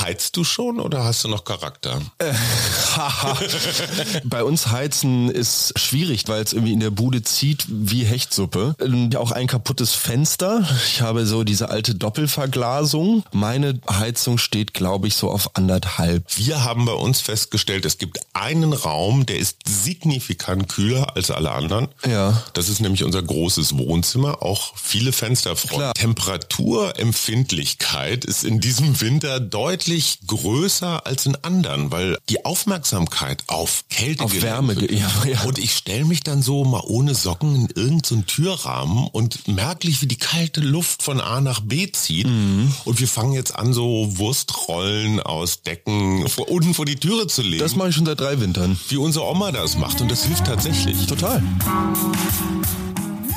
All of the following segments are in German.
Heizt du schon oder hast du noch Charakter? Äh, Bei uns heizen ist schwierig, weil es irgendwie in der Bude zieht wie Hechtsuppe. Und auch ein kaputtes Fenster. Ich habe so diese alte Doppelverglasung. Meine Heizung steht, glaube ich, so auf anderthalb. Wir haben bei uns festgestellt, es gibt einen Raum, der ist signifikant kühler als alle anderen. Ja. Das ist nämlich unser großes Wohnzimmer, auch viele Fensterfronten. Temperaturempfindlichkeit ist in diesem Winter deutlich größer als in anderen, weil die Aufmerksamkeit auf Kälte auf Wärme ja, ja. und ich stelle mich dann so mal ohne Socken in irgendeinen so Türrahmen und merklich wie die kalte Luft von A nach B zieht mhm. und wir fangen jetzt an so Wurstrollen aus Decken unten vor die Türe zu legen. Das mache ich schon seit drei Wintern. Wie unsere Oma das macht und das hilft tatsächlich. Total.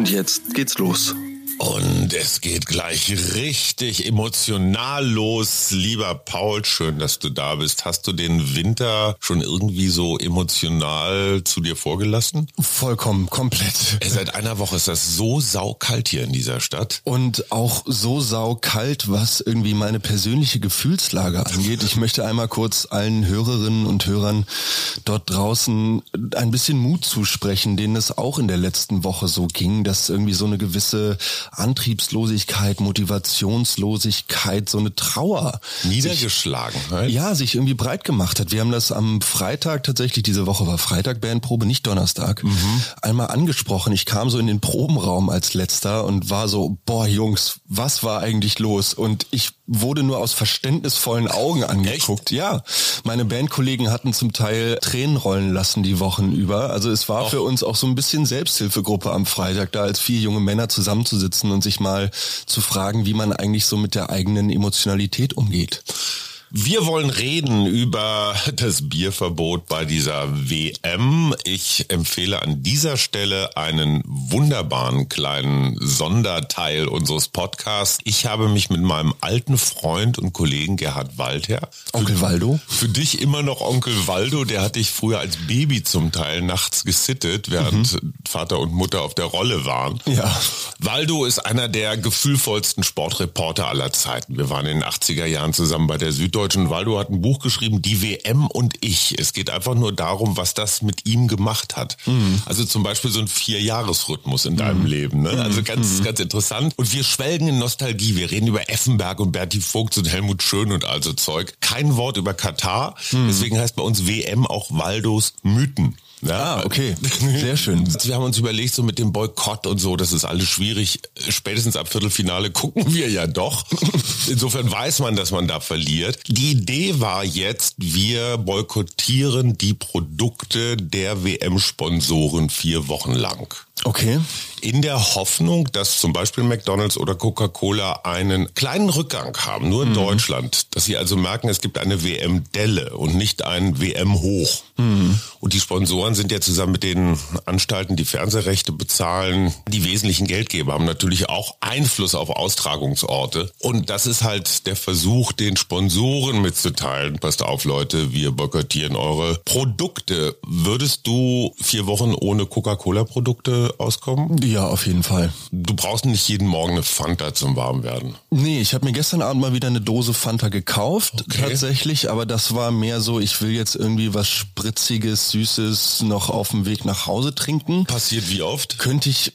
Und jetzt geht's los. Und es geht gleich richtig emotional los. Lieber Paul, schön, dass du da bist. Hast du den Winter schon irgendwie so emotional zu dir vorgelassen? Vollkommen, komplett. Seit einer Woche ist das so saukalt hier in dieser Stadt. Und auch so saukalt, was irgendwie meine persönliche Gefühlslage angeht. Ich möchte einmal kurz allen Hörerinnen und Hörern dort draußen ein bisschen Mut zusprechen, denen es auch in der letzten Woche so ging, dass irgendwie so eine gewisse Antriebslosigkeit, Motivationslosigkeit, so eine Trauer. Niedergeschlagenheit? Sich, ja, sich irgendwie breit gemacht hat. Wir haben das am Freitag tatsächlich, diese Woche war Freitag Bandprobe, nicht Donnerstag, mhm. einmal angesprochen. Ich kam so in den Probenraum als letzter und war so, boah Jungs, was war eigentlich los? Und ich wurde nur aus verständnisvollen Augen angeguckt. Echt? Ja, meine Bandkollegen hatten zum Teil Tränen rollen lassen die Wochen über. Also es war Och. für uns auch so ein bisschen Selbsthilfegruppe am Freitag, da als vier junge Männer zusammenzusitzen und sich mal zu fragen, wie man eigentlich so mit der eigenen Emotionalität umgeht. Wir wollen reden über das Bierverbot bei dieser WM. Ich empfehle an dieser Stelle einen wunderbaren kleinen Sonderteil unseres Podcasts. Ich habe mich mit meinem alten Freund und Kollegen Gerhard Waldherr. Onkel Waldo? Für dich immer noch Onkel Waldo. Der hat dich früher als Baby zum Teil nachts gesittet, während mhm. Vater und Mutter auf der Rolle waren. Ja. Waldo ist einer der gefühlvollsten Sportreporter aller Zeiten. Wir waren in den 80er Jahren zusammen bei der Süddeutschen Süddeutschen Waldo hat ein Buch geschrieben, Die WM und ich. Es geht einfach nur darum, was das mit ihm gemacht hat. Mhm. Also zum Beispiel so ein Vierjahresrhythmus in deinem mhm. Leben. Ne? Also ganz, mhm. ganz interessant. Und wir schwelgen in Nostalgie. Wir reden über Effenberg und Berti Vogt und Helmut Schön und also Zeug. Kein Wort über Katar. Mhm. Deswegen heißt bei uns WM auch Waldos Mythen. Ja, ah, okay. Sehr schön. Wir haben uns überlegt, so mit dem Boykott und so, das ist alles schwierig. Spätestens ab Viertelfinale gucken wir ja doch. Insofern weiß man, dass man da verliert. Die Idee war jetzt, wir boykottieren die Produkte der WM-Sponsoren vier Wochen lang. Okay. In der Hoffnung, dass zum Beispiel McDonalds oder Coca-Cola einen kleinen Rückgang haben, nur in mhm. Deutschland, dass sie also merken, es gibt eine WM-Delle und nicht ein WM-Hoch. Mhm. Und die Sponsoren sind ja zusammen mit den Anstalten, die Fernsehrechte bezahlen, die wesentlichen Geldgeber, haben natürlich auch Einfluss auf Austragungsorte. Und das ist halt der Versuch, den Sponsoren mitzuteilen, passt auf Leute, wir boykottieren eure Produkte. Würdest du vier Wochen ohne Coca-Cola-Produkte auskommen? Ja, auf jeden Fall. Du brauchst nicht jeden Morgen eine Fanta zum Warmwerden. Nee, ich habe mir gestern Abend mal wieder eine Dose Fanta gekauft, okay. tatsächlich, aber das war mehr so, ich will jetzt irgendwie was Spritziges, Süßes noch auf dem Weg nach Hause trinken. Passiert wie oft? Könnte ich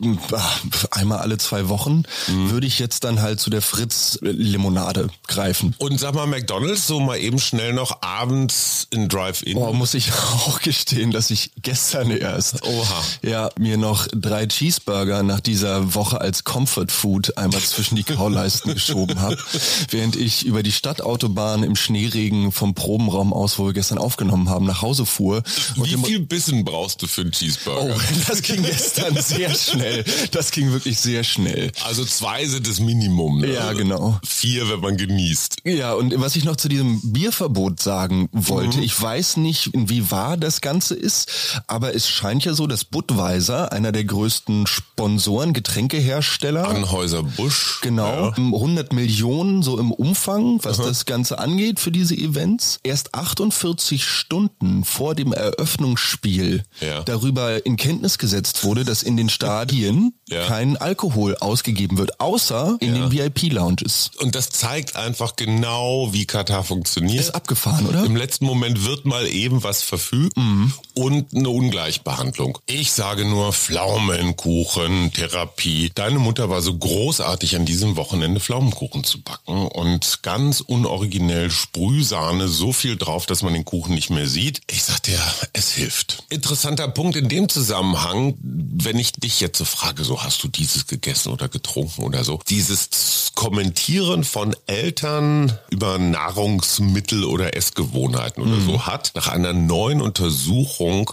einmal alle zwei Wochen, mhm. würde ich jetzt dann halt zu der Fritz-Limonade greifen. Und sag mal, McDonalds, so mal eben schnell noch abends in Drive-In. Oh, muss ich auch gestehen, dass ich gestern erst, Oha. ja, mir noch drei Cheeseburger nach dieser Woche als Comfort Food einmal zwischen die Kauleisten geschoben habe, während ich über die Stadtautobahn im Schneeregen vom Probenraum aus, wo wir gestern aufgenommen haben, nach Hause fuhr. Wie viel Stunden brauchst du für einen Cheeseburger? Oh, das ging gestern sehr schnell. Das ging wirklich sehr schnell. Also zwei sind das Minimum. Ne? Ja, genau. Vier, wenn man genießt. Ja, und was ich noch zu diesem Bierverbot sagen wollte, mhm. ich weiß nicht, wie wahr das Ganze ist, aber es scheint ja so, dass Budweiser, einer der größten Sponsoren, Getränkehersteller. Anhäuser Busch. Genau. Ja. 100 Millionen so im Umfang, was Aha. das Ganze angeht für diese Events. Erst 48 Stunden vor dem Eröffnungsspiel ja. darüber in Kenntnis gesetzt wurde, dass in den Stadien ja. kein Alkohol ausgegeben wird, außer in den VIP-Lounges. Und das zeigt einfach genau, wie Katar funktioniert. Ist abgefahren, oder? Im letzten Moment wird mal eben was verfügt mhm. und eine Ungleichbehandlung. Ich sage nur Pflaumenkuchen, Therapie. Deine Mutter war so großartig an diesem Wochenende Pflaumenkuchen zu backen und ganz unoriginell Sprühsahne, so viel drauf, dass man den Kuchen nicht mehr sieht. Ich sag dir, es hilft. Interessanter Punkt in dem Zusammenhang, wenn ich dich jetzt so frage, so hast du dieses gegessen oder getrunken oder so, dieses Kommentieren von Eltern über Nahrungsmittel oder Essgewohnheiten oder mhm. so hat nach einer neuen Untersuchung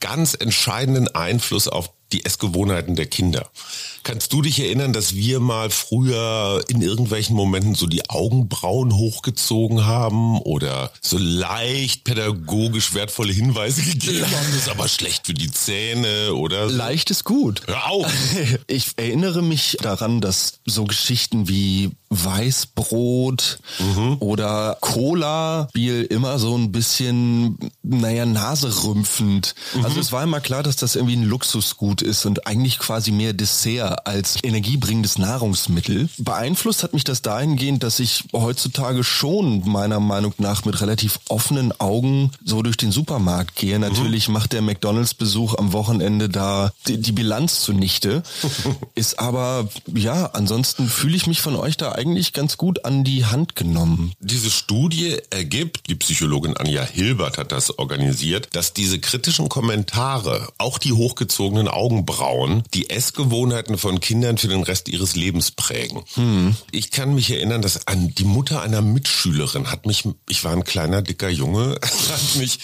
ganz entscheidenden Einfluss auf die Essgewohnheiten der Kinder. Kannst du dich erinnern, dass wir mal früher in irgendwelchen Momenten so die Augenbrauen hochgezogen haben oder so leicht pädagogisch wertvolle Hinweise gegeben haben? Das ist aber schlecht für die Zähne oder so. Leicht ist gut. Hör auf! Ich erinnere mich daran, dass so Geschichten wie Weißbrot mhm. oder Cola Biel immer so ein bisschen, naja, naserümpfend. Mhm. Also es war immer klar, dass das irgendwie ein Luxusgut ist und eigentlich quasi mehr Dessert als energiebringendes Nahrungsmittel. Beeinflusst hat mich das dahingehend, dass ich heutzutage schon meiner Meinung nach mit relativ offenen Augen so durch den Supermarkt gehe. Mhm. Natürlich macht der McDonalds-Besuch am Wochenende da die, die Bilanz zunichte. ist aber, ja, ansonsten fühle ich mich von euch da eigentlich ganz gut an die Hand genommen. Diese Studie ergibt, die Psychologin Anja Hilbert hat das organisiert, dass diese kritischen Kommentare, auch die hochgezogenen Augenbrauen, die Essgewohnheiten von Kindern für den Rest ihres Lebens prägen. Hm. Ich kann mich erinnern, dass an die Mutter einer Mitschülerin hat mich, ich war ein kleiner, dicker Junge, hat mich,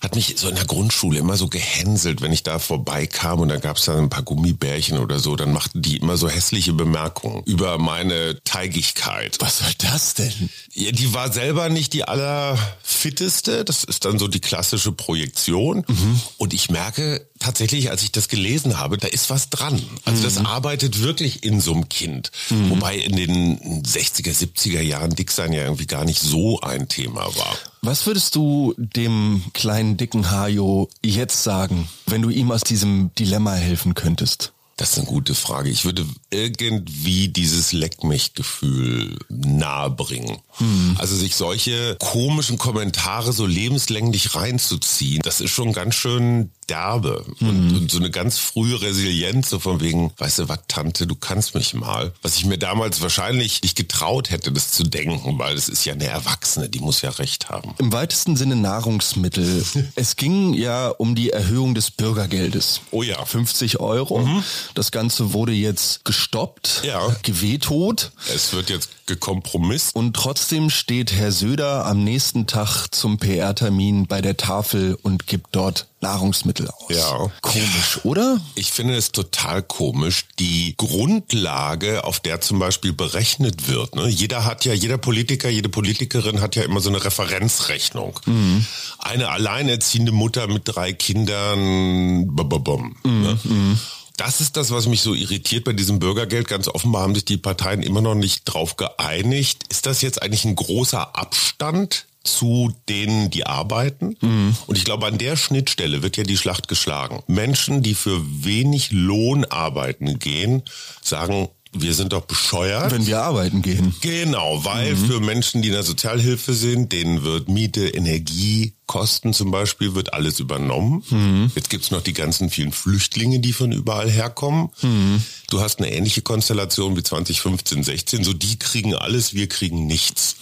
hat mich so in der Grundschule immer so gehänselt, wenn ich da vorbeikam und da gab es dann ein paar Gummibärchen oder so, dann machten die immer so hässliche Bemerkungen über meine Teigigkeit. Was soll das denn? Ja, die war selber nicht die allerfitteste, das ist dann so die klassische Projektion mhm. und ich merke tatsächlich, als ich das gelesen habe, da ist was dran. Also mhm. Arbeitet wirklich in so einem Kind. Mhm. Wobei in den 60er, 70er Jahren Dicksein ja irgendwie gar nicht so ein Thema war. Was würdest du dem kleinen dicken Hajo jetzt sagen, wenn du ihm aus diesem Dilemma helfen könntest? Das ist eine gute Frage. Ich würde irgendwie dieses Leck mich Gefühl nahebringen. Hm. Also sich solche komischen Kommentare so lebenslänglich reinzuziehen, das ist schon ganz schön derbe hm. und, und, so eine ganz frühe Resilienz, so von wegen, weißt du was, Tante, du kannst mich mal. Was ich mir damals wahrscheinlich nicht getraut hätte, das zu denken, weil es ist ja eine Erwachsene, die muss ja recht haben. Im weitesten Sinne Nahrungsmittel. es ging ja um die Erhöhung des Bürgergeldes. Oh ja. 50 Euro. Mhm. Das Ganze wurde jetzt gestoppt, ja. gewetot. Es wird jetzt gekompromisst. Und trotzdem steht Herr Söder am nächsten Tag zum PR-Termin bei der Tafel und gibt dort Nahrungsmittel aus. Ja. Komisch, oder? Ich finde es total komisch. Die Grundlage, auf der zum Beispiel berechnet wird, ne? jeder hat ja, jeder Politiker, jede Politikerin hat ja immer so eine Referenzrechnung. Mhm. Eine alleinerziehende Mutter mit drei Kindern, bum, mhm. ne? Mhm. Das ist das, was mich so irritiert bei diesem Bürgergeld. Ganz offenbar haben sich die Parteien immer noch nicht drauf geeinigt. Ist das jetzt eigentlich ein großer Abstand zu denen, die arbeiten. Mhm. Und ich glaube, an der Schnittstelle wird ja die Schlacht geschlagen. Menschen, die für wenig Lohn arbeiten gehen, sagen, wir sind doch bescheuert. Wenn wir arbeiten gehen. Genau, weil mhm. für Menschen, die in der Sozialhilfe sind, denen wird Miete, Energie, Kosten zum Beispiel, wird alles übernommen. Mhm. Jetzt gibt's noch die ganzen vielen Flüchtlinge, die von überall herkommen. Mhm. Du hast eine ähnliche Konstellation wie 2015, 16. So, die kriegen alles, wir kriegen nichts.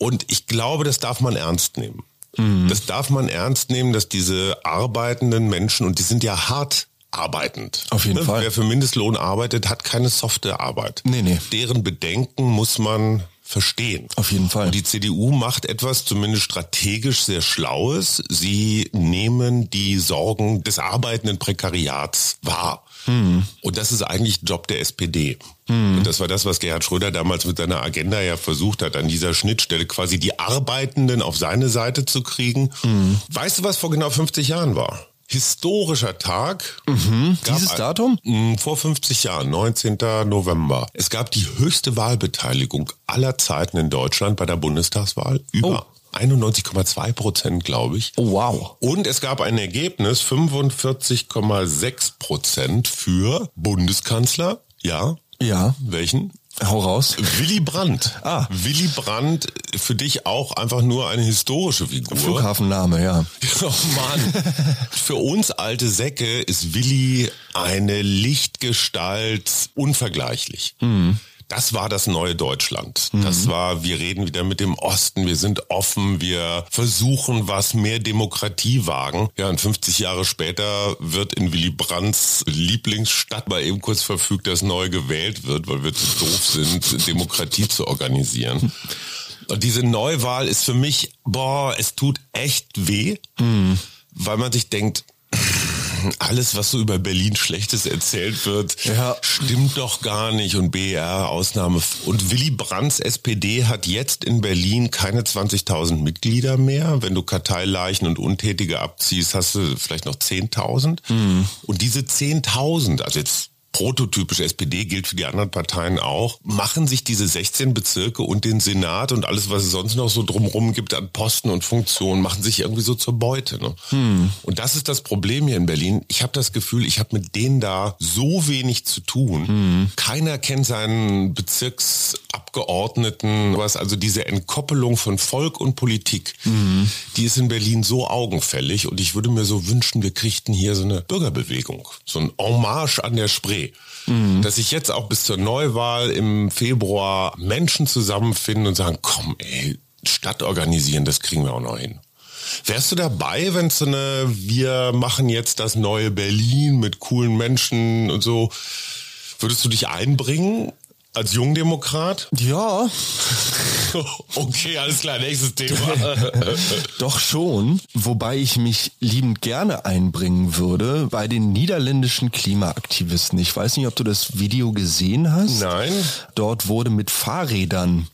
Und ich glaube, das darf man ernst nehmen. Mhm. Das darf man ernst nehmen, dass diese arbeitenden Menschen, und die sind ja hart arbeitend. Auf jeden Ne? Fall. Wer für Mindestlohn arbeitet, hat keine softe Arbeit. Nee, nee. Deren Bedenken muss man verstehen. Auf jeden Fall. Und die CDU macht etwas zumindest strategisch sehr Schlaues. Sie nehmen die Sorgen des arbeitenden Prekariats wahr. Hm. Und das ist eigentlich Job der SPD. Und das war das, was Gerhard Schröder damals mit seiner Agenda ja versucht hat, an dieser Schnittstelle quasi die Arbeitenden auf seine Seite zu kriegen. Hm. Weißt du, was vor genau 50 Jahren war? Historischer Tag. Mhm. Dieses ein- Datum? Mm, Vor 50 Jahren, 19. November. Es gab die höchste Wahlbeteiligung aller Zeiten in Deutschland bei der Bundestagswahl. Über 91,2 Prozent, glaube ich. Oh, wow. Und es gab ein Ergebnis 45,6 Prozent für Bundeskanzler. Ja. Ja, Welchen? hau raus. Willy Brandt. Ah. Willy Brandt, für dich auch einfach nur eine historische Figur. Flughafenname, ja. Oh Mann. Für uns alte Säcke ist Willi eine Lichtgestalt unvergleichlich. Das war das neue Deutschland. Das war, wir reden wieder mit dem Osten, wir sind offen, wir versuchen was, mehr Demokratie wagen. Ja, und 50 Jahre später wird in Willy Brandts Lieblingsstadt mal eben kurz verfügt, dass neu gewählt wird, weil wir zu doof sind, Demokratie zu organisieren. Und diese Neuwahl ist für mich, boah, es tut echt weh, weil man sich denkt, alles, was so über Berlin Schlechtes erzählt wird, Ja. stimmt doch gar nicht und BR Ausnahme. Und Willy Brandts SPD hat jetzt in Berlin keine 20.000 Mitglieder mehr. Wenn du Karteileichen und Untätige abziehst, hast du vielleicht noch 10.000. Und diese 10.000, also jetzt prototypisch SPD gilt für die anderen Parteien auch, machen sich diese 16 Bezirke und den Senat und alles, was es sonst noch so drumherum gibt an Posten und Funktionen, machen sich irgendwie so zur Beute. Ne? Und das ist das Problem hier in Berlin. Ich habe das Gefühl, ich habe mit denen da so wenig zu tun. Keiner kennt seinen Bezirksabgeordneten, was also diese Entkoppelung von Volk und Politik, die ist in Berlin so augenfällig und ich würde mir so wünschen, wir kriegten hier so eine Bürgerbewegung, so ein Hommage an der Spree. Dass sich jetzt auch bis zur Neuwahl im Februar Menschen zusammenfinden und sagen, komm ey, Stadt organisieren, das kriegen wir auch noch hin. Wärst du dabei, wenn so eine, wir machen jetzt das neue Berlin mit coolen Menschen und so, würdest du dich einbringen als Jungdemokrat? Ja, Okay, alles klar, nächstes Thema. doch schon. Wobei ich mich liebend gerne einbringen würde bei den niederländischen Klimaaktivisten. Ich weiß nicht, ob du das Video gesehen hast. Nein. Dort wurde mit Fahrrädern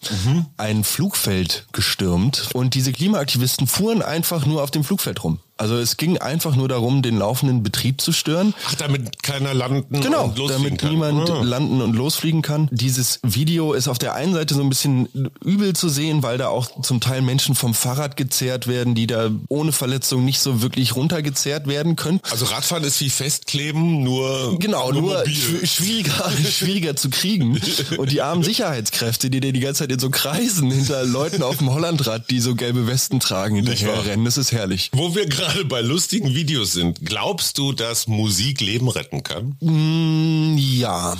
ein Flugfeld gestürmt und diese Klimaaktivisten fuhren einfach nur auf dem Flugfeld rum. Also es ging einfach nur darum, den laufenden Betrieb zu stören. Ach, damit keiner landen Genau, und losfliegen damit kann. niemand Ah. landen und losfliegen kann. Dieses Video ist auf der einen Seite so ein bisschen übel zu sehen, weil da auch zum Teil Menschen vom Fahrrad gezerrt werden, die da ohne Verletzung nicht so wirklich runtergezerrt werden können. Also Radfahren ist wie Festkleben, nur Genau, nur, mobil. schw- schwieriger, schwieriger zu kriegen. Und die armen Sicherheitskräfte, die dir die ganze Zeit in so Kreisen hinter Leuten auf dem Hollandrad, die so gelbe Westen tragen, hinterher rennen, das ist herrlich. Wo wir gerade bei lustigen Videos sind, glaubst du, dass Musik Leben retten kann? Mm, Ja,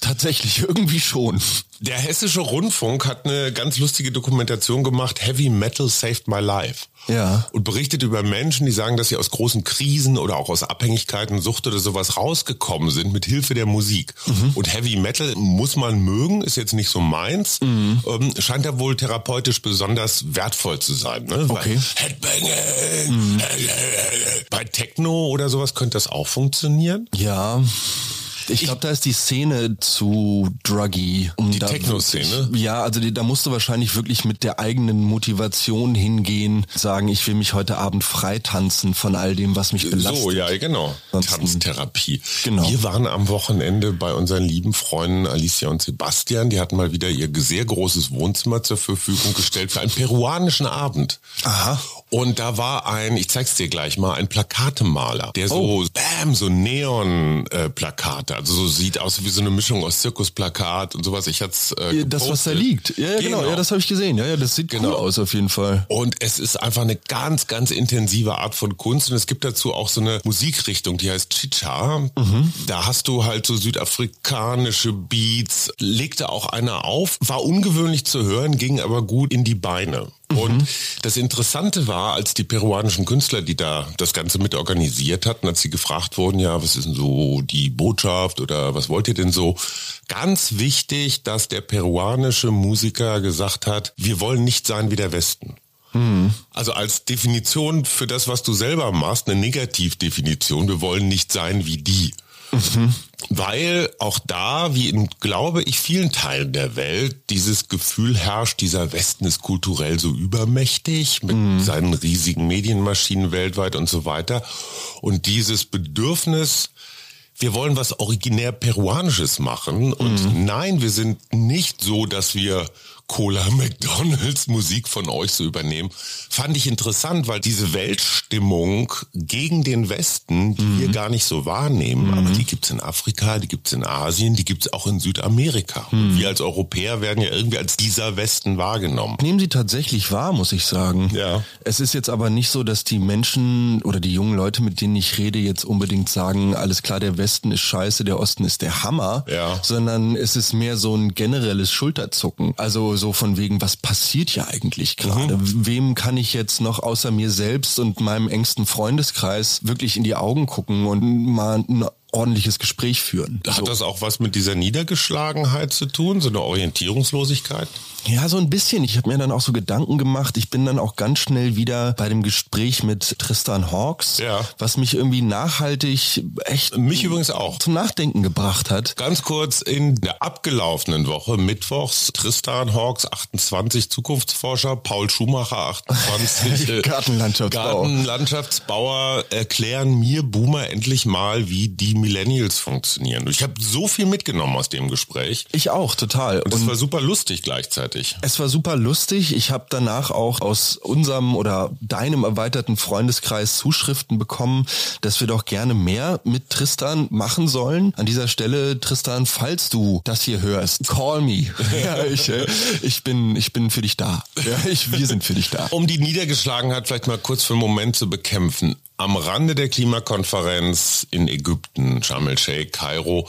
tatsächlich, irgendwie schon. Der Hessische Rundfunk hat eine ganz lustige Dokumentation gemacht, Heavy Metal Saved My Life. Ja. Und berichtet über Menschen, die sagen, dass sie aus großen Krisen oder auch aus Abhängigkeiten, Sucht oder sowas rausgekommen sind mit Hilfe der Musik. Mhm. Und Heavy Metal muss man mögen, ist jetzt nicht so meins, Mhm. ähm, scheint ja wohl therapeutisch besonders wertvoll zu sein. Ne? Okay. Mhm. Headbanging, bei Techno oder sowas könnte das auch funktionieren. Ja. Ich glaube, da ist die Szene zu druggy. Die Techno-Szene? Ja, also die, da musst du wahrscheinlich wirklich mit der eigenen Motivation hingehen, sagen, ich will mich heute Abend freitanzen von all dem, was mich belastet. So, ja, genau. Ansonsten- Tanztherapie. Genau. Wir waren am Wochenende bei unseren lieben Freunden Alicia und Sebastian. Die hatten mal wieder ihr sehr großes Wohnzimmer zur Verfügung gestellt für einen peruanischen Abend. Aha. Und da war ein, ich zeig's dir gleich mal, ein Plakatemaler, der Oh. so, bam, so Neon-Plakate, also so sieht aus wie so eine Mischung aus Zirkusplakat und sowas. Ich hat's äh, Das, was da liegt. Ja, ja genau. Ja, das habe ich gesehen. Ja, ja, das sieht Genau. cool aus auf jeden Fall. Und es ist einfach eine ganz, ganz intensive Art von Kunst. Und es gibt dazu auch so eine Musikrichtung, die heißt Chicha. Da hast du halt so südafrikanische Beats. Legte auch einer auf. War ungewöhnlich zu hören, ging aber gut in die Beine. Und das Interessante war, als die peruanischen Künstler, die da das Ganze mit organisiert hatten, als sie gefragt wurden, ja, was ist denn so die Botschaft oder was wollt ihr denn so? Ganz wichtig, dass der peruanische Musiker gesagt hat, wir wollen nicht sein wie der Westen. Also als Definition für das, was du selber machst, eine Negativdefinition, wir wollen nicht sein wie die. Weil auch da, wie in, glaube ich, vielen Teilen der Welt, dieses Gefühl herrscht, dieser Westen ist kulturell so übermächtig mit mhm. seinen riesigen Medienmaschinen weltweit und so weiter. Und dieses Bedürfnis, wir wollen was originär Peruanisches machen. Und mhm. nein, wir sind nicht so, dass wir Cola McDonalds Musik von euch zu übernehmen, fand ich interessant, weil diese Weltstimmung gegen den Westen, die mhm. wir gar nicht so wahrnehmen, mhm. aber die gibt's in Afrika, die gibt's in Asien, die gibt's auch in Südamerika. Mhm. wir als Europäer werden ja irgendwie als dieser Westen wahrgenommen. Nehmen sie tatsächlich wahr, muss ich sagen. Ja. Es ist jetzt aber nicht so, dass die Menschen oder die jungen Leute, mit denen ich rede, jetzt unbedingt sagen, alles klar, der Westen ist scheiße, der Osten ist der Hammer, ja. sondern es ist mehr so ein generelles Schulterzucken. Also so von wegen, was passiert ja eigentlich gerade? Mhm. Wem kann ich jetzt noch außer mir selbst und meinem engsten Freundeskreis wirklich in die Augen gucken und mal ordentliches Gespräch führen. Hat so. das auch was mit dieser Niedergeschlagenheit zu tun, so eine Orientierungslosigkeit? Ja, so ein bisschen. Ich habe mir dann auch so Gedanken gemacht. Ich bin dann auch ganz schnell wieder bei dem Gespräch mit Tristan Hawks, ja. was mich irgendwie nachhaltig echt mich übrigens auch zum Nachdenken gebracht hat. Ganz kurz in der abgelaufenen Woche mittwochs Tristan Hawks 28 Zukunftsforscher, Paul Schumacher 28 Gartenlandschaftsbauer. Gartenlandschaftsbauer erklären mir Boomer endlich mal, wie die Millennials funktionieren. Ich habe so viel mitgenommen aus dem Gespräch. Ich auch total. Und es war super lustig gleichzeitig. Es war super lustig. Ich habe danach auch aus unserem oder deinem erweiterten Freundeskreis Zuschriften bekommen, dass wir doch gerne mehr mit Tristan machen sollen. An dieser Stelle, Tristan, falls du das hier hörst, call me. ja, ich, äh, ich, bin, ich bin für dich da. Ja, ich, wir sind für dich da. Um die Niedergeschlagenheit vielleicht mal kurz für einen Moment zu bekämpfen. Am Rande der Klimakonferenz in Ägypten, Sharm el-Sheikh, Kairo,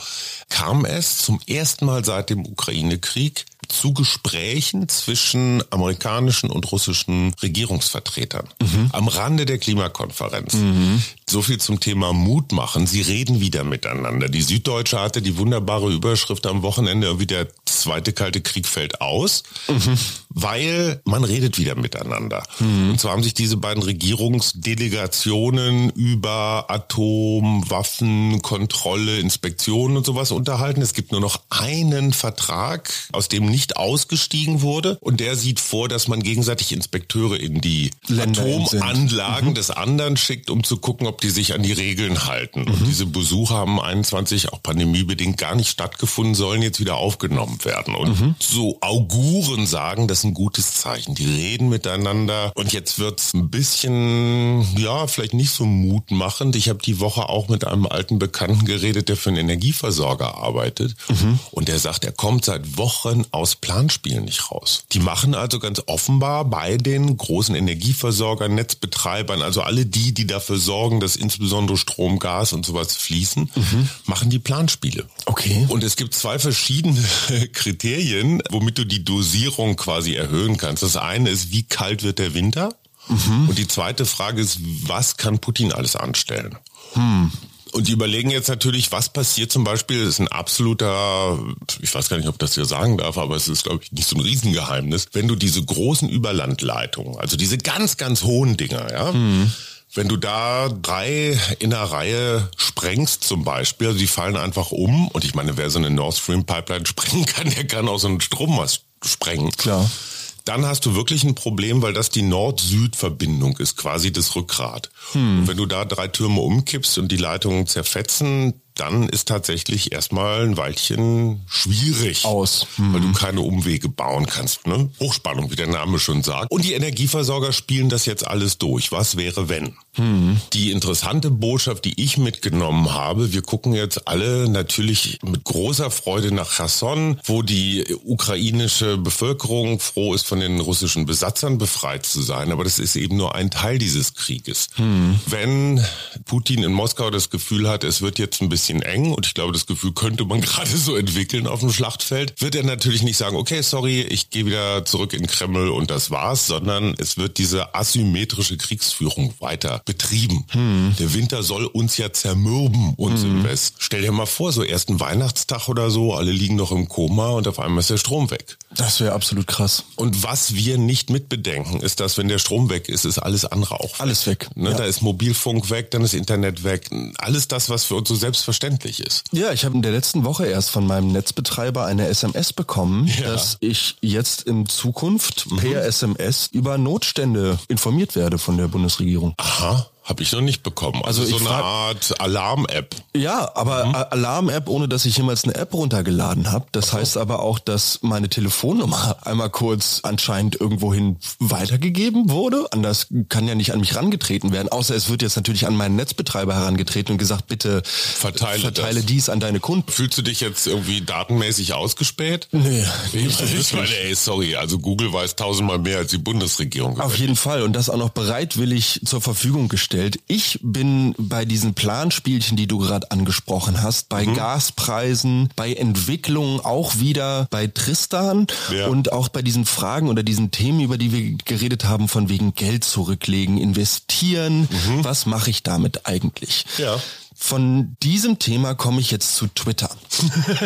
kam es zum ersten Mal seit dem Ukraine-Krieg zu Gesprächen zwischen amerikanischen und russischen Regierungsvertretern mhm. am Rande der Klimakonferenz. Mhm. So viel zum Thema Mut machen. Sie reden wieder miteinander. Die Süddeutsche hatte die wunderbare Überschrift am Wochenende, irgendwie der zweite Kalte Krieg fällt aus, mhm. weil man redet wieder miteinander. Mhm. Und zwar haben sich diese beiden Regierungsdelegationen über Atomwaffen, Kontrolle, Inspektionen und sowas unterhalten. Es gibt nur noch einen Vertrag, aus dem nicht ausgestiegen wurde. Und der sieht vor, dass man gegenseitig Inspekteure in die Länder Atomanlagen mhm. des anderen schickt, um zu gucken, ob die sich an die Regeln halten. Und mhm. diese Besuche haben 21 auch pandemiebedingt gar nicht stattgefunden, sollen jetzt wieder aufgenommen werden. Und mhm. so Auguren sagen, das ist ein gutes Zeichen. Die reden miteinander und jetzt wird's ein bisschen, ja, vielleicht nicht so mutmachend. Ich habe die Woche auch mit einem alten Bekannten geredet, der für einen Energieversorger arbeitet. Mhm. Und der sagt, er kommt seit Wochen aus Planspielen nicht raus. Die machen also ganz offenbar bei den großen Energieversorgern, Netzbetreibern, also alle die, die dafür sorgen, dass insbesondere Strom, Gas und sowas fließen, mhm. machen die Planspiele. Okay. Und es gibt zwei verschiedene Kriterien, womit du die Dosierung quasi erhöhen kannst. Das eine ist, wie kalt wird der Winter? Mhm. Und die zweite Frage ist, was kann Putin alles anstellen? Hm. Und die überlegen jetzt natürlich, was passiert zum Beispiel, das ist ein absoluter, ich weiß gar nicht, ob das hier sagen darf, aber es ist, glaube ich, nicht so ein Riesengeheimnis, wenn du diese großen Überlandleitungen, also diese ganz, ganz hohen Dinger, ja, mhm wenn du da drei in der Reihe sprengst zum Beispiel, also die fallen einfach um und ich meine, wer so eine Nord Stream Pipeline sprengen kann, der kann auch so einen Strommast sprengen. Klar. Dann hast du wirklich ein Problem, weil das die Nord-Süd-Verbindung ist, quasi das Rückgrat. Hm. Und wenn du da drei Türme umkippst und die Leitungen zerfetzen, dann ist tatsächlich erstmal ein Weilchen schwierig. Aus. Mhm. Weil du keine Umwege bauen kannst. Ne? Hochspannung, wie der Name schon sagt. Und die Energieversorger spielen das jetzt alles durch. Was wäre, wenn? Mhm. Die interessante Botschaft, die ich mitgenommen habe, wir gucken jetzt alle natürlich mit großer Freude nach Cherson, wo die ukrainische Bevölkerung froh ist, von den russischen Besatzern befreit zu sein. Aber das ist eben nur ein Teil dieses Krieges. Mhm. Wenn Putin in Moskau das Gefühl hat, es wird jetzt ein bisschen bisschen eng und ich glaube, das Gefühl könnte man gerade so entwickeln auf dem Schlachtfeld, wird er natürlich nicht sagen, okay, sorry, ich gehe wieder zurück in Kreml und das war's, sondern es wird diese asymmetrische Kriegsführung weiter betrieben. Hm. Der Winter soll uns ja zermürben, uns hm. im West. Stell dir mal vor, so ersten Weihnachtstag oder so, alle liegen noch im Koma und auf einmal ist der Strom weg. Das wäre absolut krass. Und was wir nicht mitbedenken, ist, dass wenn der Strom weg ist, ist alles andere auch weg. Alles weg. Ne? Ja. Da ist Mobilfunk weg, dann ist Internet weg. Alles das, was für uns so selbstverständlich ist. Ja, ich habe in der letzten Woche erst von meinem Netzbetreiber eine SMS bekommen, ja. dass ich jetzt in Zukunft mhm. per SMS über Notstände informiert werde von der Bundesregierung. Aha. Habe ich noch nicht bekommen. Also, also so eine Art Alarm-App. Ja, aber mhm. Alarm-App, ohne dass ich jemals eine App runtergeladen habe. Das okay. heißt aber auch, dass meine Telefonnummer einmal kurz anscheinend irgendwohin weitergegeben wurde. Anders kann ja nicht an mich rangetreten werden, außer es wird jetzt natürlich an meinen Netzbetreiber herangetreten und gesagt, bitte verteile, verteile dies an deine Kunden. Fühlst du dich jetzt irgendwie datenmäßig ausgespäht? Nee, nicht ich meine, ey, sorry, also Google weiß tausendmal mehr als die Bundesregierung. Auf jeden Fall und das auch noch bereitwillig zur Verfügung gestellt gestellt. Ich bin bei diesen Planspielchen, die du gerade angesprochen hast, bei mhm. Gaspreisen, bei Entwicklungen auch wieder bei Tristan ja. und auch bei diesen Fragen oder diesen Themen, über die wir geredet haben, von wegen Geld zurücklegen, investieren. Mhm. Was mache ich damit eigentlich? Ja. Von diesem Thema komme ich jetzt zu Twitter.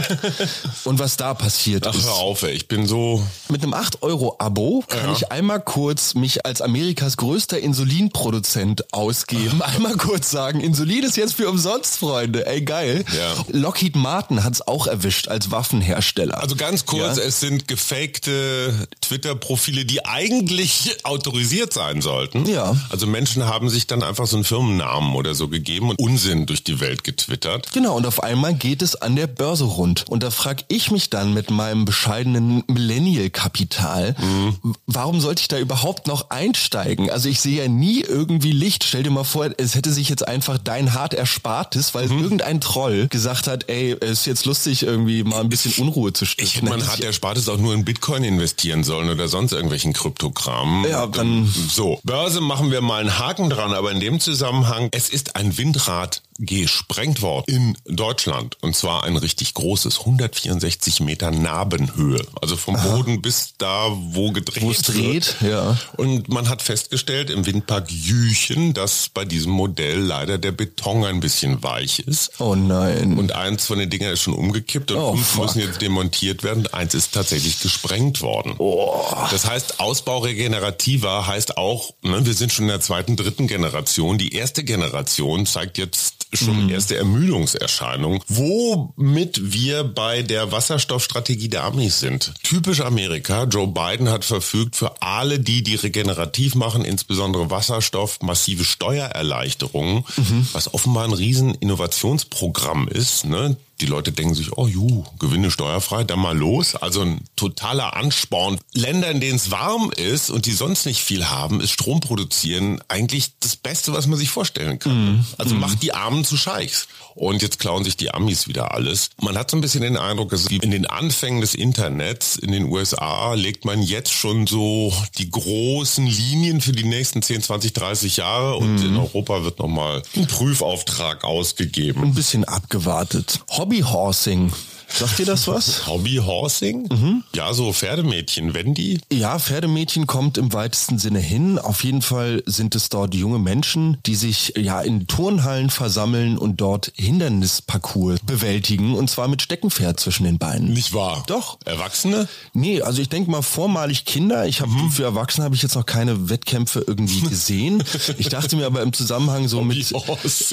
und was da passiert Ach, ist. Hör auf, ey. ich bin so. Mit einem 8-Euro-Abo kann ja. ich einmal kurz mich als Amerikas größter Insulinproduzent ausgeben. einmal kurz sagen, Insulin ist jetzt für umsonst, Freunde. Ey, geil. Ja. Lockheed Martin hat es auch erwischt als Waffenhersteller. Also ganz kurz, ja? es sind gefakte Twitter-Profile, die eigentlich autorisiert sein sollten. Ja. Also Menschen haben sich dann einfach so einen Firmennamen oder so gegeben und Unsinn durch die Welt getwittert. Genau, und auf einmal geht es an der Börse rund. Und da frage ich mich dann mit meinem bescheidenen Millennial-Kapital, mhm. warum sollte ich da überhaupt noch einsteigen? Also ich sehe ja nie irgendwie Licht. Stell dir mal vor, es hätte sich jetzt einfach dein hart Erspartes, weil mhm. irgendein Troll gesagt hat, ey, es ist jetzt lustig, irgendwie mal ein bisschen Unruhe zu stiften. Ich, man hat Erspartes auch nur in Bitcoin investieren sollen oder sonst irgendwelchen Kryptokram. Ja, dann... So, Börse machen wir mal einen Haken dran, aber in dem Zusammenhang, es ist ein Windrad gesprengt worden in Deutschland. Und zwar ein richtig großes, 164 Meter Narbenhöhe. Also vom Aha. Boden bis da, wo gedreht wo es dreht, ja. Und man hat festgestellt im Windpark Jüchen, dass bei diesem Modell leider der Beton ein bisschen weich ist. Oh nein. Und eins von den Dingern ist schon umgekippt und oh, fünf fuck. müssen jetzt demontiert werden. Eins ist tatsächlich gesprengt worden. Oh. Das heißt, Ausbau regenerativer heißt auch, ne, wir sind schon in der zweiten, dritten Generation. Die erste Generation zeigt jetzt schon mhm. erste Ermüdungserscheinungen, womit wir bei der Wasserstoffstrategie der Amis sind. Typisch Amerika. Joe Biden hat verfügt für alle, die die regenerativ machen, insbesondere Wasserstoff, massive Steuererleichterungen, mhm. was offenbar ein riesen Innovationsprogramm ist. Ne? Die Leute denken sich, oh ju, Gewinne steuerfrei, dann mal los. Also ein totaler Ansporn. Länder, in denen es warm ist und die sonst nicht viel haben, ist Strom produzieren eigentlich das Beste, was man sich vorstellen kann. Mm. Also mm. macht die Armen zu Scheichs. Und jetzt klauen sich die Amis wieder alles. Man hat so ein bisschen den Eindruck, dass in den Anfängen des Internets in den USA legt man jetzt schon so die großen Linien für die nächsten 10, 20, 30 Jahre und mm. in Europa wird nochmal ein Prüfauftrag ausgegeben. Ein bisschen abgewartet. Hobbyhorsing. Sagt dir das was? Hobbyhorsing? Mhm. Ja, so Pferdemädchen, Wendy? Ja, Pferdemädchen kommt im weitesten Sinne hin. Auf jeden Fall sind es dort junge Menschen, die sich ja in Turnhallen versammeln und dort Hindernisparcours bewältigen und zwar mit Steckenpferd zwischen den Beinen. Nicht wahr? Doch. Erwachsene? Nee, also ich denke mal vormalig Kinder. Ich habe mhm. für Erwachsene habe ich jetzt noch keine Wettkämpfe irgendwie gesehen. ich dachte mir aber im Zusammenhang so mit,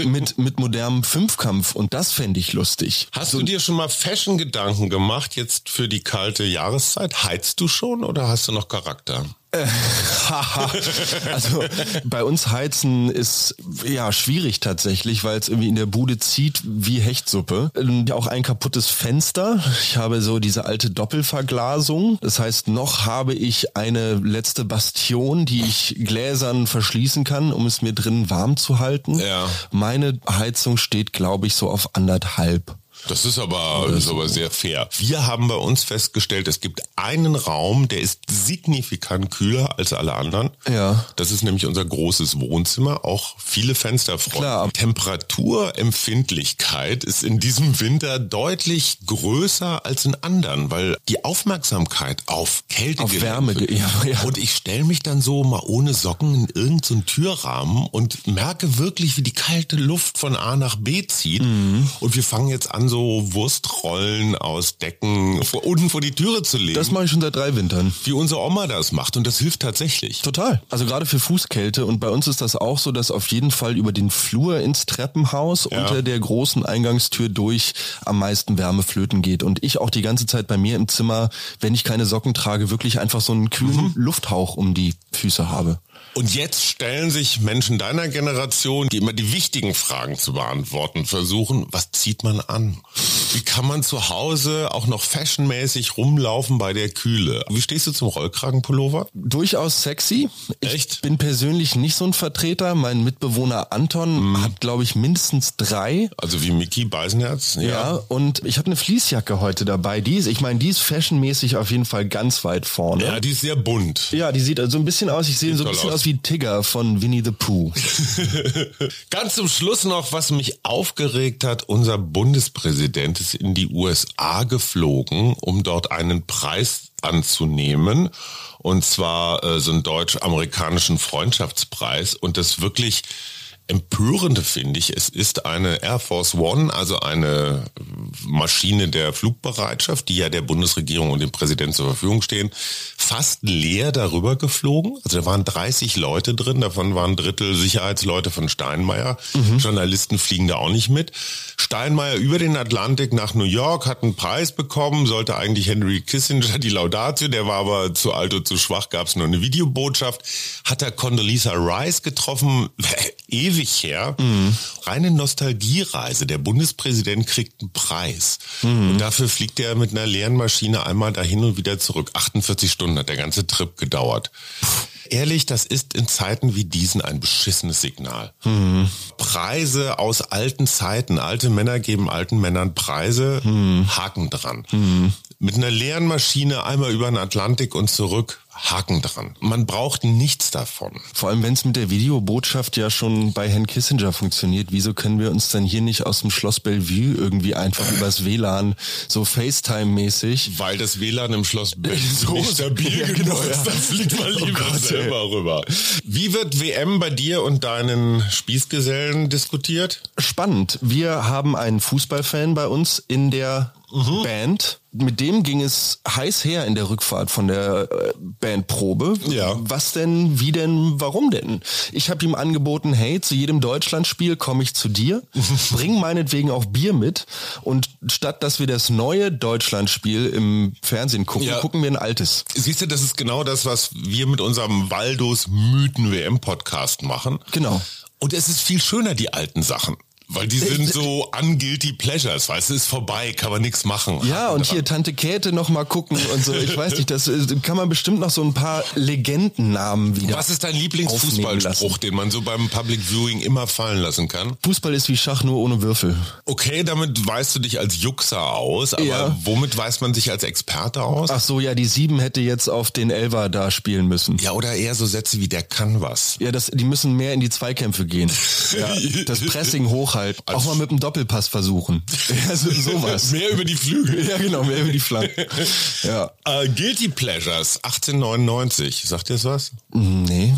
mit mit modernem Fünfkampf und das fände ich lustig. Hast so, du dir schon mal Fashion Gedanken gemacht jetzt für die kalte Jahreszeit? Heizt du schon oder hast du noch Charakter? also bei uns heizen ist ja schwierig tatsächlich, weil es irgendwie in der Bude zieht wie Hechtsuppe. Und auch ein kaputtes Fenster. Ich habe so diese alte Doppelverglasung. Das heißt, noch habe ich eine letzte Bastion, die ich gläsern verschließen kann, um es mir drinnen warm zu halten. Ja. Meine Heizung steht, glaube ich, so auf anderthalb. Das ist aber, das ist aber sehr fair. Wir haben bei uns festgestellt, es gibt einen Raum, der ist signifikant kühler als alle anderen. Ja. Das ist nämlich unser großes Wohnzimmer, auch viele Fensterfronten. Klar. Temperaturempfindlichkeit ist in diesem Winter deutlich größer als in anderen, weil die Aufmerksamkeit auf Kälte Auf Wärme, ja, ja. Und ich stelle mich dann so mal ohne Socken in irgendeinen so Türrahmen und merke wirklich, wie die kalte Luft von A nach B zieht. Mhm. Und wir fangen jetzt an, so Wurstrollen aus Decken vor, unten vor die Türe zu legen. Das mache ich schon seit drei Wintern. wie unsere Oma das macht. Und das hilft tatsächlich. Total. Also gerade für Fußkälte und bei uns ist das auch so, dass auf jeden Fall über den Flur ins Treppenhaus Ja. unter der großen Eingangstür durch am meisten Wärme flöten geht und ich auch die ganze Zeit bei mir im Zimmer, wenn ich keine Socken trage, wirklich einfach so einen kühlen Lufthauch um die Füße habe. Und jetzt stellen sich Menschen deiner Generation, die immer die wichtigen Fragen zu beantworten versuchen. Was zieht man an? Wie kann man zu Hause auch noch fashionmäßig rumlaufen bei der Kühle? Wie stehst du zum Rollkragenpullover? Durchaus sexy. Ich Echt? bin persönlich nicht so ein Vertreter. Mein Mitbewohner Anton hat, glaube ich, mindestens drei. Also wie Mickey Beisenherz? Ja, und ich habe eine Fließjacke heute dabei. Die ist, ich meine, die ist fashionmäßig auf jeden Fall ganz weit vorne. Ja, die ist sehr bunt. Ja, die sieht also ein bisschen aus, ich sehe so ein bisschen aus. Wie Tigger von Winnie the Pooh. Ganz zum Schluss noch, was mich aufgeregt hat. Unser Bundespräsident ist in die USA geflogen, um dort einen Preis anzunehmen. Und zwar äh, so einen deutsch-amerikanischen Freundschaftspreis. Und das wirklich Empörende finde ich, es ist eine Air Force One, also eine Maschine der Flugbereitschaft, die ja der Bundesregierung und dem Präsidenten zur Verfügung stehen, fast leer darüber geflogen. Also da waren 30 Leute drin, davon waren ein Drittel Sicherheitsleute von Steinmeier. Journalisten fliegen da auch nicht mit. Steinmeier über den Atlantik nach New York hat einen Preis bekommen, sollte eigentlich Henry Kissinger die Laudatio, der war aber zu alt und zu schwach, gab es nur eine Videobotschaft. Hat er Condoleezza Rice getroffen, ewig her. Reine Nostalgiereise. Der Bundespräsident kriegt einen Preis. Und dafür fliegt er mit einer leeren Maschine einmal dahin und wieder zurück. 48 Stunden hat der ganze Trip gedauert. Ehrlich, das ist in Zeiten wie diesen ein beschissenes Signal. Preise aus alten Zeiten. Alte Männer geben alten Männern Preise. Haken dran. Mit einer leeren Maschine einmal über den Atlantik und zurück. Haken dran. Man braucht nichts davon. Vor allem, wenn es mit der Videobotschaft ja schon bei Herrn Kissinger funktioniert, wieso können wir uns dann hier nicht aus dem Schloss Bellevue irgendwie einfach übers WLAN so FaceTime-mäßig Weil das WLAN im Schloss Berlin So nicht stabil ja, genug genau, ist, ja. dann fliegt man Oh lieber Gott, selber rüber. Wie wird WM bei dir und deinen Spießgesellen diskutiert? spannend. Wir haben einen Fußballfan bei uns in der Band. Mit dem ging es heiß her in der Rückfahrt von der äh, Bandprobe. Ja. Was denn, wie denn, warum denn? Ich habe ihm angeboten, hey, zu jedem Deutschlandspiel komme ich zu dir, bring meinetwegen auch Bier mit und statt dass wir das neue Deutschlandspiel im Fernsehen gucken, Ja. gucken wir ein altes. Siehst du, das ist genau das, was wir mit unserem Waldos Mythen WM Podcast machen. Genau. Und es ist viel schöner, die alten Sachen. Weil die sind so unguilty pleasures, weißt du, ist vorbei, kann man nichts machen. Ja, und hier Tante Käthe noch mal gucken und so. Ich weiß nicht, das kann man bestimmt noch so ein paar Legendennamen wieder. Was ist dein Lieblingsfußballspruch, den man so beim Public Viewing immer fallen lassen kann? Fußball ist wie Schach nur ohne Würfel. Okay, damit weißt du dich als Juxer aus, aber Ja. womit weiß man sich als Experte aus? Ach so, ja, die sieben hätte jetzt auf den Elfer da spielen müssen. Ja, oder eher so Sätze wie der kann was. Ja, das, die müssen mehr in die Zweikämpfe gehen. Ja, das Pressing hochhalten. Auch mal mit dem Doppelpass versuchen. Ja, so, sowas. Mehr über die Flügel. Ja, genau, mehr über die Flanken. Ja. Äh, Guilty Pleasures 1899, sagt dir das was? Nee.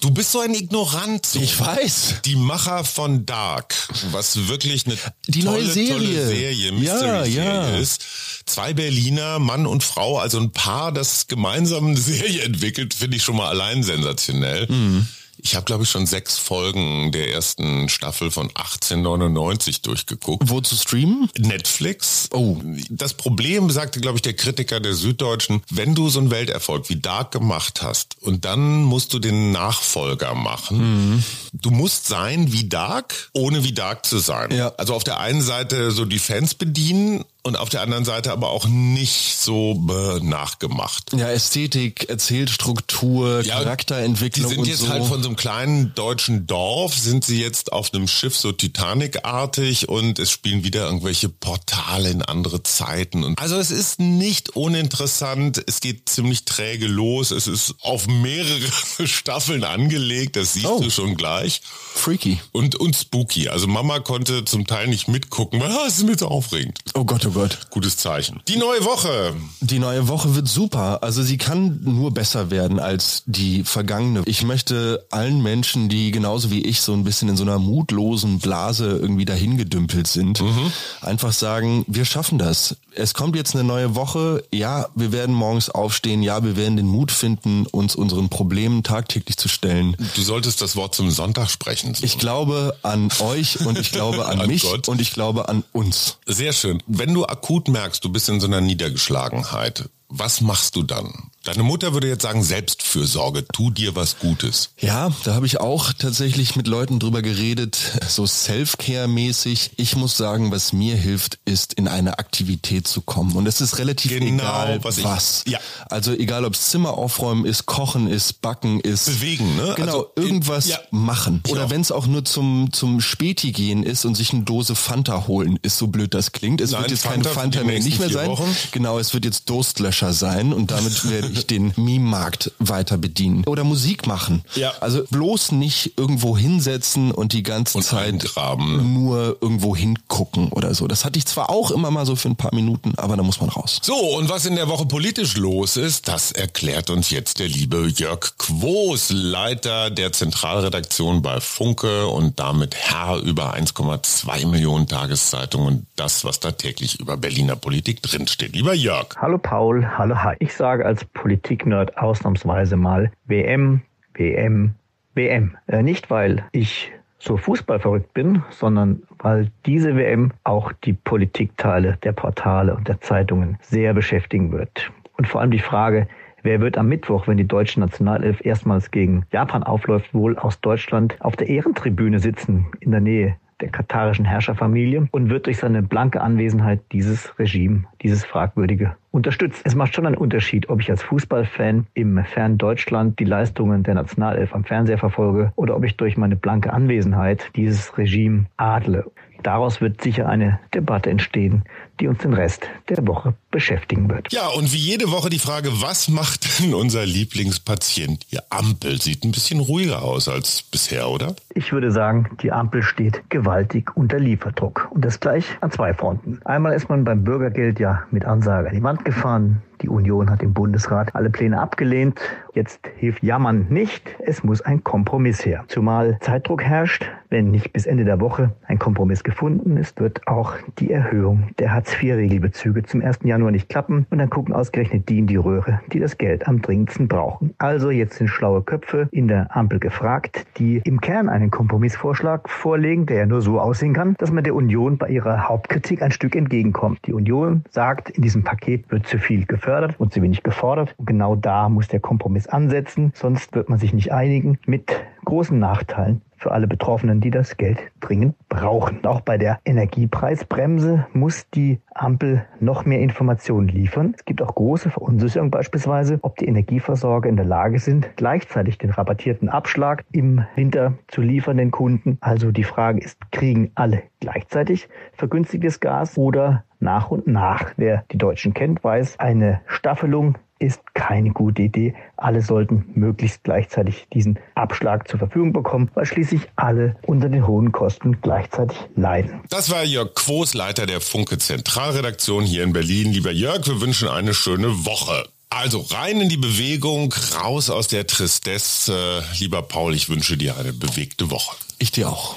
Du bist so ein Ignorant. So. Ich weiß. Die Macher von Dark, was wirklich eine Die tolle, neue Serie. tolle Serie, Ja, Mystery-Serie ja. ist. Zwei Berliner, Mann und Frau, also ein Paar, das gemeinsam eine Serie entwickelt, finde ich schon mal allein sensationell. Mhm. Ich habe, glaube ich, schon sechs Folgen der ersten Staffel von 1899 durchgeguckt. Wo zu streamen? Netflix. Oh. Das Problem, sagte, glaube ich, der Kritiker der Süddeutschen, wenn du so einen Welterfolg wie Dark gemacht hast und dann musst du den Nachfolger machen, du musst sein wie Dark, ohne wie Dark zu sein. Ja. Also auf der einen Seite so die Fans bedienen und auf der anderen Seite aber auch nicht so äh, nachgemacht. Ja, Ästhetik, Erzählstruktur, ja, Charakterentwicklung. Die sind jetzt so. halt von so einem kleinen deutschen Dorf, sind sie jetzt auf einem Schiff so Titanic-artig und es spielen wieder irgendwelche Portale in andere Zeiten. Und also es ist nicht uninteressant, es geht ziemlich träge los, es ist auf mehrere Staffeln angelegt, das siehst oh. du schon gleich. Freaky. Und, und spooky. Also Mama konnte zum Teil nicht mitgucken, weil ah, es ist mir so aufregend. Oh Gott, oh Gott. Gutes Zeichen. Die neue Woche. Die neue Woche wird super. Also sie kann nur besser werden als die vergangene. Ich möchte allen Menschen, die genauso wie ich so ein bisschen in so einer mutlosen Blase irgendwie dahingedümpelt sind, mhm. einfach sagen, wir schaffen das. Es kommt jetzt eine neue Woche. Ja, wir werden morgens aufstehen. Ja, wir werden den Mut finden, uns unseren Problemen tagtäglich zu stellen. Du solltest das Wort zum Sonntag sprechen. So. Ich glaube an euch und ich glaube an, an mich Gott. und ich glaube an uns. Sehr schön. Wenn du akut merkst, du bist in so einer Niedergeschlagenheit, was machst du dann? Deine Mutter würde jetzt sagen, Selbstfürsorge, tu dir was Gutes. Ja, da habe ich auch tatsächlich mit Leuten drüber geredet, so Self-Care-mäßig. Ich muss sagen, was mir hilft, ist in eine Aktivität zu kommen. Und es ist relativ genau, egal, was. was. Ich, ja. Also egal, ob es Zimmer aufräumen ist, kochen ist, backen ist. Bewegen, ne? Genau, also, irgendwas ja. machen. Oder wenn es auch nur zum, zum Späti gehen ist und sich eine Dose Fanta holen, ist so blöd das klingt. Es Nein, wird jetzt Fanta keine Fanta mehr nicht mehr sein. Wochen. Genau, es wird jetzt Durstlöscher sein und damit werde ich den Meme-Markt weiter bedienen. Oder Musik machen. Ja. Also bloß nicht irgendwo hinsetzen und die ganze und Zeit eingraben. nur irgendwo hingucken oder so. Das hatte ich zwar auch immer mal so für ein paar Minuten, aber da muss man raus. So, und was in der Woche politisch los ist, das erklärt uns jetzt der liebe Jörg Quos, Leiter der Zentralredaktion bei Funke und damit Herr über 1,2 Millionen Tageszeitungen und das, was da täglich über Berliner Politik drinsteht. Lieber Jörg. Hallo Paul, hallo Hi. Ich sage als Politik-Nerd ausnahmsweise mal WM, WM, WM. Äh, nicht, weil ich so fußballverrückt bin, sondern weil diese WM auch die Politikteile der Portale und der Zeitungen sehr beschäftigen wird. Und vor allem die Frage, Wer wird am Mittwoch, wenn die deutsche Nationalelf erstmals gegen Japan aufläuft, wohl aus Deutschland auf der Ehrentribüne sitzen in der Nähe der katarischen Herrscherfamilie und wird durch seine blanke Anwesenheit dieses Regime, dieses fragwürdige unterstützt. Es macht schon einen Unterschied, ob ich als Fußballfan im fernen Deutschland die Leistungen der Nationalelf am Fernseher verfolge oder ob ich durch meine blanke Anwesenheit dieses Regime adle. Daraus wird sicher eine Debatte entstehen, die uns den Rest der Woche beschäftigen wird. Ja, und wie jede Woche die Frage, was macht denn unser Lieblingspatient? Ihr Ampel sieht ein bisschen ruhiger aus als bisher, oder? Ich würde sagen, die Ampel steht gewaltig unter Lieferdruck. Und das gleich an zwei Fronten. Einmal ist man beim Bürgergeld mit Ansage an die Wand gefahren. Die Union hat im Bundesrat alle Pläne abgelehnt. Jetzt hilft Jammern nicht. Es muss ein Kompromiss her. Zumal Zeitdruck herrscht. Wenn nicht bis Ende der Woche ein Kompromiss gefunden ist, wird auch die Erhöhung der Hartz-IV-Regelbezüge zum 1. Januar nicht klappen. Und dann gucken ausgerechnet die in die Röhre, die das Geld am dringendsten brauchen. Also jetzt sind schlaue Köpfe in der Ampel gefragt, die im Kern einen Kompromissvorschlag vorlegen, der ja nur so aussehen kann, dass man der Union bei ihrer Hauptkritik ein Stück entgegenkommt. Die Union sagt, in diesem Paket wird zu viel gefördert gefördert und zu wenig gefordert. Und genau da muss der Kompromiss ansetzen, sonst wird man sich nicht einigen mit großen Nachteilen für alle Betroffenen, die das Geld dringend brauchen. Auch bei der Energiepreisbremse muss die Ampel noch mehr Informationen liefern. Es gibt auch große Verunsicherung beispielsweise, ob die Energieversorger in der Lage sind, gleichzeitig den rabattierten Abschlag im Winter zu liefern den Kunden. Also die Frage ist, kriegen alle gleichzeitig vergünstigtes Gas oder nach und nach? Wer die Deutschen kennt, weiß, eine Staffelung ist keine gute Idee. Alle sollten möglichst gleichzeitig diesen Abschlag zur Verfügung bekommen, weil schließlich alle unter den hohen Kosten gleichzeitig leiden. Das war Jörg Quos, Leiter der Funke Zentralredaktion hier in Berlin. Lieber Jörg, wir wünschen eine schöne Woche. Also rein in die Bewegung, raus aus der Tristesse. Lieber Paul, ich wünsche dir eine bewegte Woche. Ich dir auch.